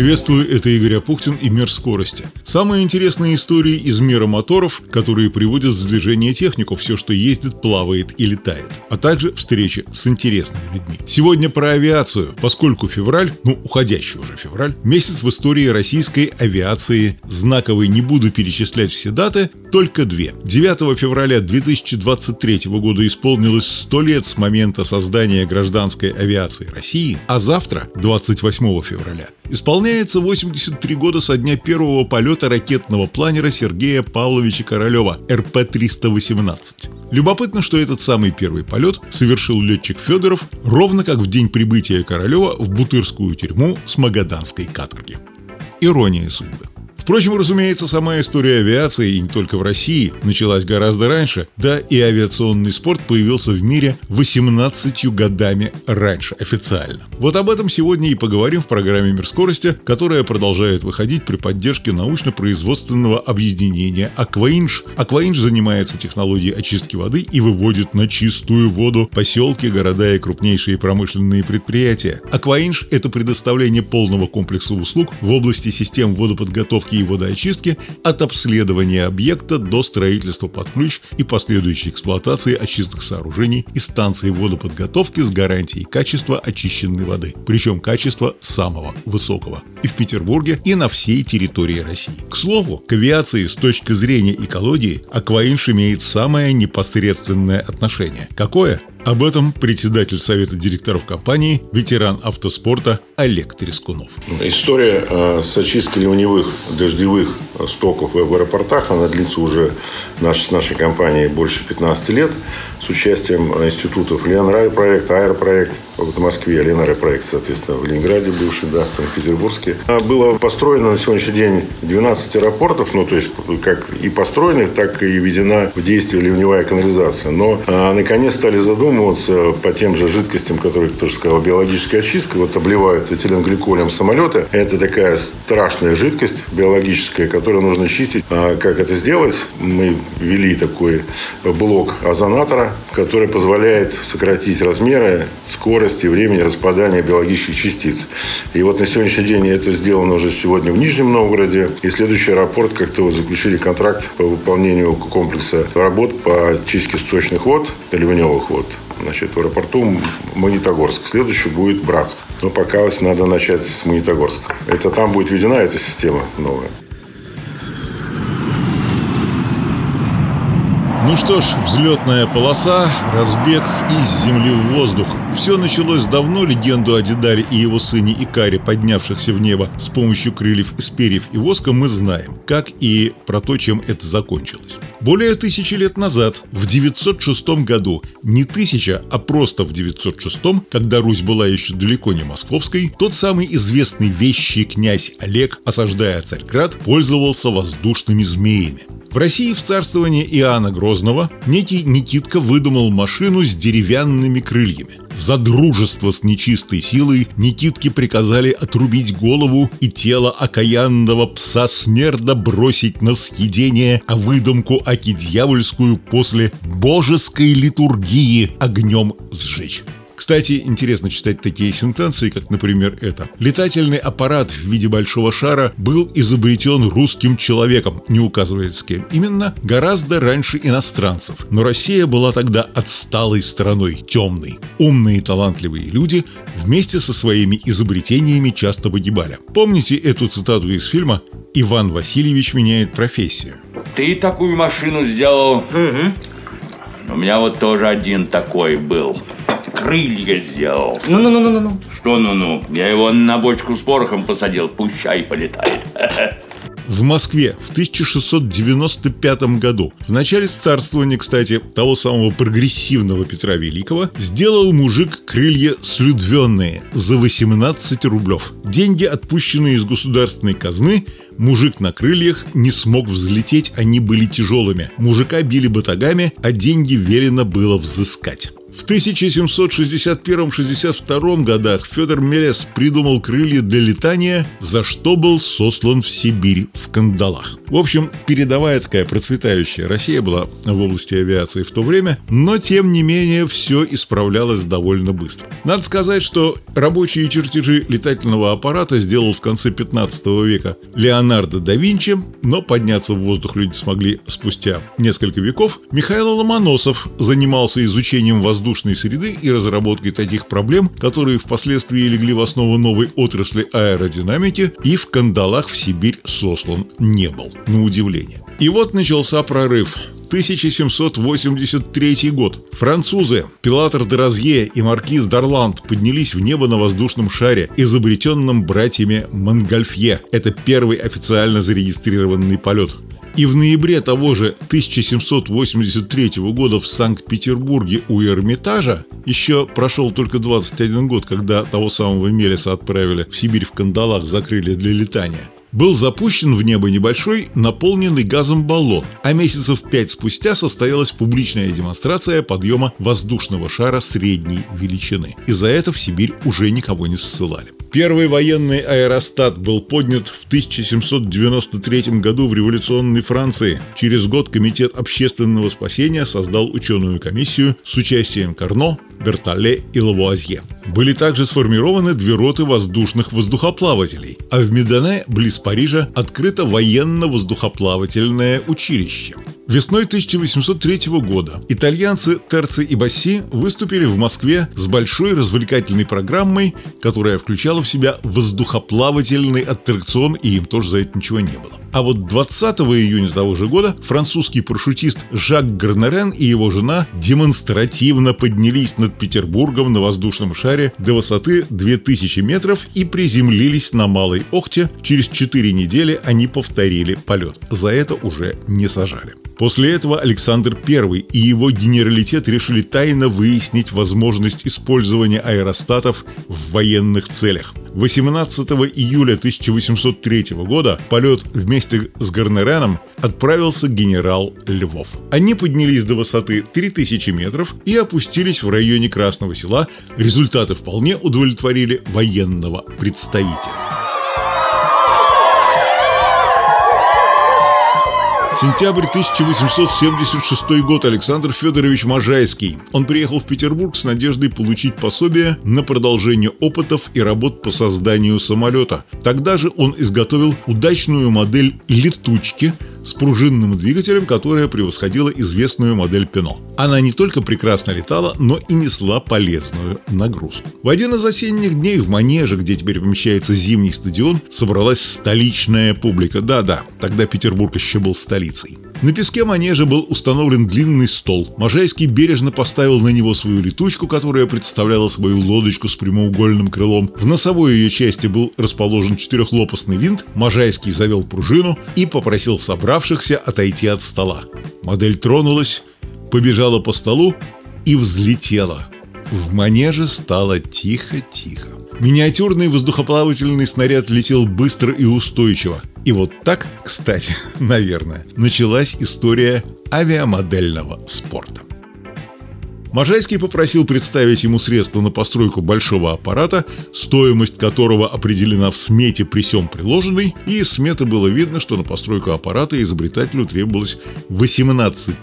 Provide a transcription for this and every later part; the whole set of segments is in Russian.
Приветствую, это Игорь Апухтин и «Мир скорости». Самые интересные истории из мира моторов, которые приводят в движение технику, все, что ездит, плавает и летает. А также встречи с интересными людьми. Сегодня про авиацию, поскольку февраль, ну, уходящий уже февраль, месяц в истории российской авиации знаковый. Не буду перечислять все даты, только две. 9 февраля 2023 года исполнилось 100 лет с момента создания гражданской авиации России, а завтра, 28 февраля, исполняется 83 года со дня первого полета ракетного планера Сергея Павловича Королева РП-318. Любопытно, что этот самый первый полет совершил летчик Федоров ровно как в день прибытия Королева в Бутырскую тюрьму с Магаданской каторги. Ирония судьбы. Впрочем, разумеется, сама история авиации, и не только в России, началась гораздо раньше, да и авиационный спорт появился в мире 18 годами раньше, официально. Вот об этом сегодня и поговорим в программе «Мир скорости», которая продолжает выходить при поддержке научно-производственного объединения «Акваинж». «Акваинж» занимается технологией очистки воды и выводит на чистую воду поселки, города и крупнейшие промышленные предприятия. «Акваинж» — это предоставление полного комплекса услуг в области систем водоподготовки очистки и водоочистки от обследования объекта до строительства под ключ и последующей эксплуатации очистных сооружений и станций водоподготовки с гарантией качества очищенной воды. Причем качества самого высокого. И в Петербурге, и на всей территории России. К слову, к авиации с точки зрения экологии Акваинш имеет самое непосредственное отношение. Какое? Об этом председатель Совета директоров компании, ветеран автоспорта Олег Трескунов. История э, с очисткой ливневых дождевых стоков в аэропортах, она длится уже наш, с нашей компанией больше 15 лет с участием институтов Ленрай проект, Аэропроект в Москве, Ленрай проект, соответственно, в Ленинграде бывший, да, Санкт-Петербургске. Было построено на сегодняшний день 12 аэропортов, ну, то есть как и построенных, так и введена в действие ливневая канализация. Но а, наконец стали задумываться по тем же жидкостям, которые, кто же сказал, биологическая очистка, вот обливают этиленгликолем самолеты. Это такая страшная жидкость биологическая, которую нужно чистить. А как это сделать? Мы ввели такой блок озонатора, который позволяет сократить размеры, скорость и времени распадания биологических частиц. И вот на сегодняшний день это сделано уже сегодня в Нижнем Новгороде. И следующий аэропорт как-то заключили контракт по выполнению комплекса работ по чистке сточных вод, ливневых вод значит, в аэропорту Магнитогорск. Следующий будет Братск. Но пока надо начать с Магнитогорска. Это там будет введена эта система новая. Ну что ж, взлетная полоса, разбег из земли в воздух. Все началось давно, легенду о Дедале и его сыне Икаре, поднявшихся в небо с помощью крыльев из перьев и воска, мы знаем, как и про то, чем это закончилось. Более тысячи лет назад, в 906 году, не тысяча, а просто в 906, когда Русь была еще далеко не московской, тот самый известный вещий князь Олег, осаждая Царьград, пользовался воздушными змеями. В России в царствовании Иоанна Грозного некий Никитка выдумал машину с деревянными крыльями. За дружество с нечистой силой Никитке приказали отрубить голову и тело окаянного пса смерда бросить на съедение, а выдумку аки дьявольскую после божеской литургии огнем сжечь. Кстати, интересно читать такие сентенции, как, например, это. Летательный аппарат в виде большого шара был изобретен русским человеком, не указывает с кем. Именно гораздо раньше иностранцев. Но Россия была тогда отсталой страной, темной. Умные и талантливые люди вместе со своими изобретениями часто погибали. Помните эту цитату из фильма «Иван Васильевич меняет профессию»? Ты такую машину сделал? Угу. У меня вот тоже один такой был крылья сделал. Ну-ну-ну-ну-ну. Что ну-ну? Я его на бочку с порохом посадил, пущай полетает. В Москве в 1695 году, в начале царствования, кстати, того самого прогрессивного Петра Великого, сделал мужик крылья слюдвенные за 18 рублев. Деньги, отпущенные из государственной казны, мужик на крыльях не смог взлететь, они были тяжелыми. Мужика били батагами, а деньги велено было взыскать. В 1761-62 годах Федор Мелес придумал крылья для летания, за что был сослан в Сибирь в кандалах. В общем, передовая такая процветающая Россия была в области авиации в то время, но тем не менее все исправлялось довольно быстро. Надо сказать, что рабочие чертежи летательного аппарата сделал в конце 15 века Леонардо да Винчи, но подняться в воздух люди смогли спустя несколько веков. Михаил Ломоносов занимался изучением воздушного воздушной среды и разработкой таких проблем, которые впоследствии легли в основу новой отрасли аэродинамики и в кандалах в Сибирь сослан не был, на удивление. И вот начался прорыв. 1783 год. Французы Пилатр де Розье и маркиз Дарланд поднялись в небо на воздушном шаре, изобретенном братьями Монгольфье. Это первый официально зарегистрированный полет. И в ноябре того же 1783 года в Санкт-Петербурге у Эрмитажа еще прошел только 21 год, когда того самого Мелеса отправили в Сибирь в кандалах, закрыли для летания был запущен в небо небольшой, наполненный газом баллон, а месяцев пять спустя состоялась публичная демонстрация подъема воздушного шара средней величины. И за это в Сибирь уже никого не ссылали. Первый военный аэростат был поднят в 1793 году в революционной Франции. Через год Комитет общественного спасения создал ученую комиссию с участием Карно, Бертале и Лавуазье. Были также сформированы две роты воздушных воздухоплавателей, а в Медане, близ Парижа, открыто военно-воздухоплавательное училище. Весной 1803 года итальянцы Терци и Басси выступили в Москве с большой развлекательной программой, которая включала в себя воздухоплавательный аттракцион, и им тоже за это ничего не было. А вот 20 июня того же года французский парашютист Жак Гарнерен и его жена демонстративно поднялись над Петербургом на воздушном шаре до высоты 2000 метров и приземлились на Малой Охте. Через 4 недели они повторили полет. За это уже не сажали. После этого Александр I и его генералитет решили тайно выяснить возможность использования аэростатов в военных целях. 18 июля 1803 года полет вместе с Гарнереном отправился генерал Львов. Они поднялись до высоты 3000 метров и опустились в районе Красного села. Результаты вполне удовлетворили военного представителя. Сентябрь 1876 год. Александр Федорович Можайский. Он приехал в Петербург с надеждой получить пособие на продолжение опытов и работ по созданию самолета. Тогда же он изготовил удачную модель «Летучки», с пружинным двигателем, которая превосходила известную модель Пино. Она не только прекрасно летала, но и несла полезную нагрузку. В один из осенних дней в Манеже, где теперь помещается зимний стадион, собралась столичная публика. Да-да, тогда Петербург еще был столицей. На песке манежа был установлен длинный стол. Можайский бережно поставил на него свою летучку, которая представляла свою лодочку с прямоугольным крылом. В носовой ее части был расположен четырехлопастный винт. Можайский завел пружину и попросил собравшихся отойти от стола. Модель тронулась, побежала по столу и взлетела. В манеже стало тихо-тихо. Миниатюрный воздухоплавательный снаряд летел быстро и устойчиво. И вот так, кстати, наверное, началась история авиамодельного спорта. Можайский попросил представить ему средства на постройку большого аппарата, стоимость которого определена в смете при всем приложенной, и из сметы было видно, что на постройку аппарата изобретателю требовалось 18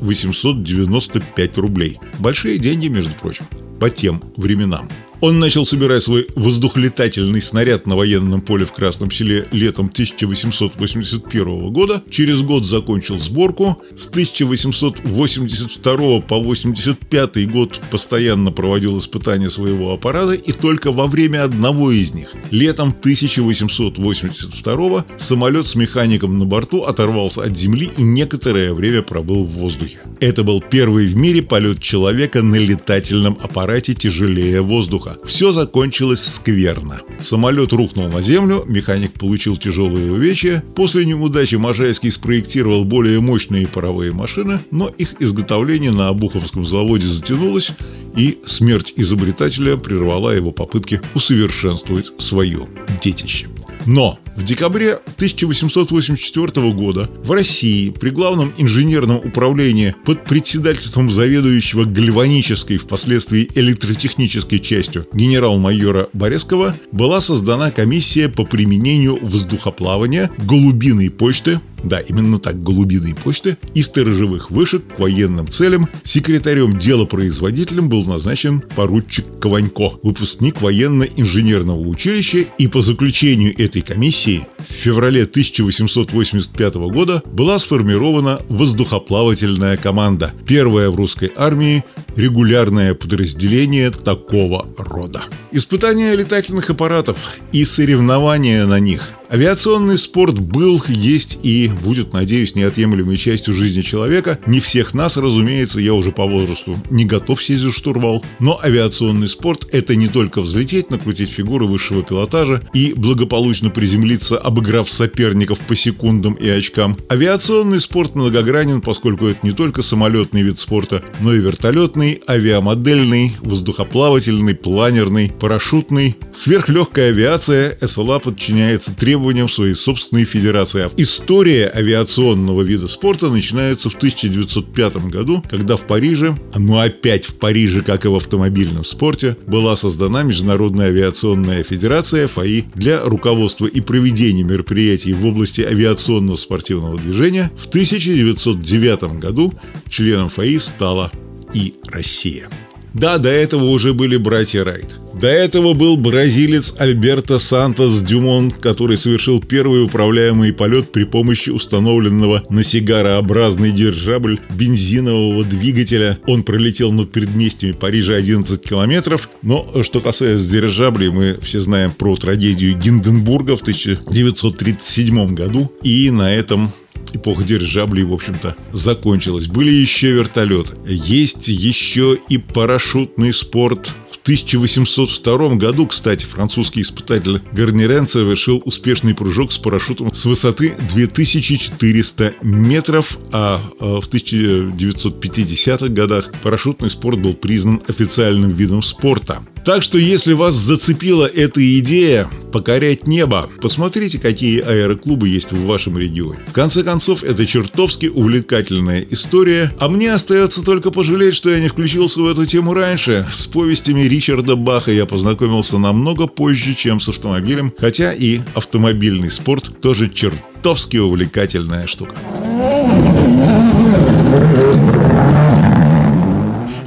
895 рублей. Большие деньги, между прочим, по тем временам. Он начал собирать свой воздухлетательный снаряд на военном поле в Красном селе летом 1881 года. Через год закончил сборку. С 1882 по 85 год постоянно проводил испытания своего аппарата и только во время одного из них, летом 1882 самолет с механиком на борту оторвался от земли и некоторое время пробыл в воздухе. Это был первый в мире полет человека на летательном аппарате тяжелее воздуха воздуха. Все закончилось скверно. Самолет рухнул на землю, механик получил тяжелые увечья. После неудачи Можайский спроектировал более мощные паровые машины, но их изготовление на Обуховском заводе затянулось, и смерть изобретателя прервала его попытки усовершенствовать свое детище. Но В декабре 1884 года в России при Главном инженерном управлении под председательством заведующего гальванической, впоследствии электротехнической частью генерал-майора Борескова была создана комиссия по применению воздухоплавания, голубиной почты, да, именно так, голубиной почты и сторожевых вышек к военным целям. Секретарем делопроизводителем был назначен поручик Кованько, выпускник военно-инженерного училища, и по заключению этой комиссии в феврале 1885 года была сформирована воздухоплавательная команда, первая в русской армии регулярное подразделение такого рода. Испытания летательных аппаратов и соревнования на них Авиационный спорт был, есть и будет, надеюсь, неотъемлемой частью жизни человека. Не всех нас, разумеется, я уже по возрасту не готов сесть за штурвал. Но авиационный спорт – это не только взлететь, накрутить фигуры высшего пилотажа и благополучно приземлиться, обыграв соперников по секундам и очкам. Авиационный спорт многогранен, поскольку это не только самолетный вид спорта, но и вертолетный, авиамодельный, воздухоплавательный, планерный, парашютный. Сверхлегкая авиация СЛА подчиняется требованиям своей собственной федерации. История авиационного вида спорта начинается в 1905 году, когда в Париже, ну опять в Париже, как и в автомобильном спорте, была создана Международная авиационная федерация ФАИ для руководства и проведения мероприятий в области авиационного спортивного движения. В 1909 году членом ФАИ стала и Россия. Да, до этого уже были братья Райт. До этого был бразилец Альберто Сантос Дюмон, который совершил первый управляемый полет при помощи установленного на сигарообразный дирижабль бензинового двигателя. Он пролетел над предместьями Парижа 11 километров. Но что касается дирижаблей, мы все знаем про трагедию Гинденбурга в 1937 году. И на этом эпоха дирижаблей, в общем-то, закончилась. Были еще вертолеты. Есть еще и парашютный спорт – 1802 году, кстати, французский испытатель Гарнирен совершил успешный прыжок с парашютом с высоты 2400 метров, а, а в 1950-х годах парашютный спорт был признан официальным видом спорта. Так что если вас зацепила эта идея покорять небо, посмотрите, какие аэроклубы есть в вашем регионе. В конце концов, это чертовски увлекательная история, а мне остается только пожалеть, что я не включился в эту тему раньше. С повестями Ричарда Баха я познакомился намного позже, чем с автомобилем, хотя и автомобильный спорт тоже чертовски увлекательная штука.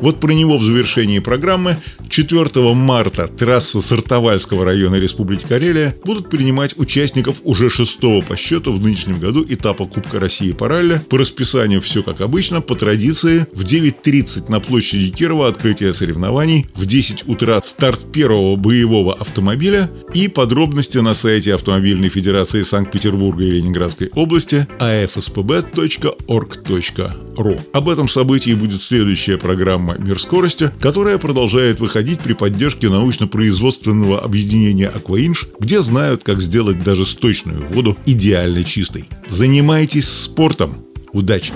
Вот про него в завершении программы 4 марта трасса Сартовальского района Республики Карелия будут принимать участников уже шестого по счету в нынешнем году этапа Кубка России по ралли. По расписанию все как обычно, по традиции в 9.30 на площади Кирова открытие соревнований, в 10 утра старт первого боевого автомобиля и подробности на сайте Автомобильной Федерации Санкт-Петербурга и Ленинградской области afspb.org.ru. Об этом событии будет следующая программа «Мир скорости», которая продолжает выходить при поддержке научно-производственного объединения «Акваинж», где знают, как сделать даже сточную воду идеально чистой. Занимайтесь спортом. Удачи!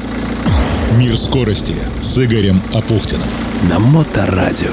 «Мир скорости» с Игорем Апухтиным. На Моторадио.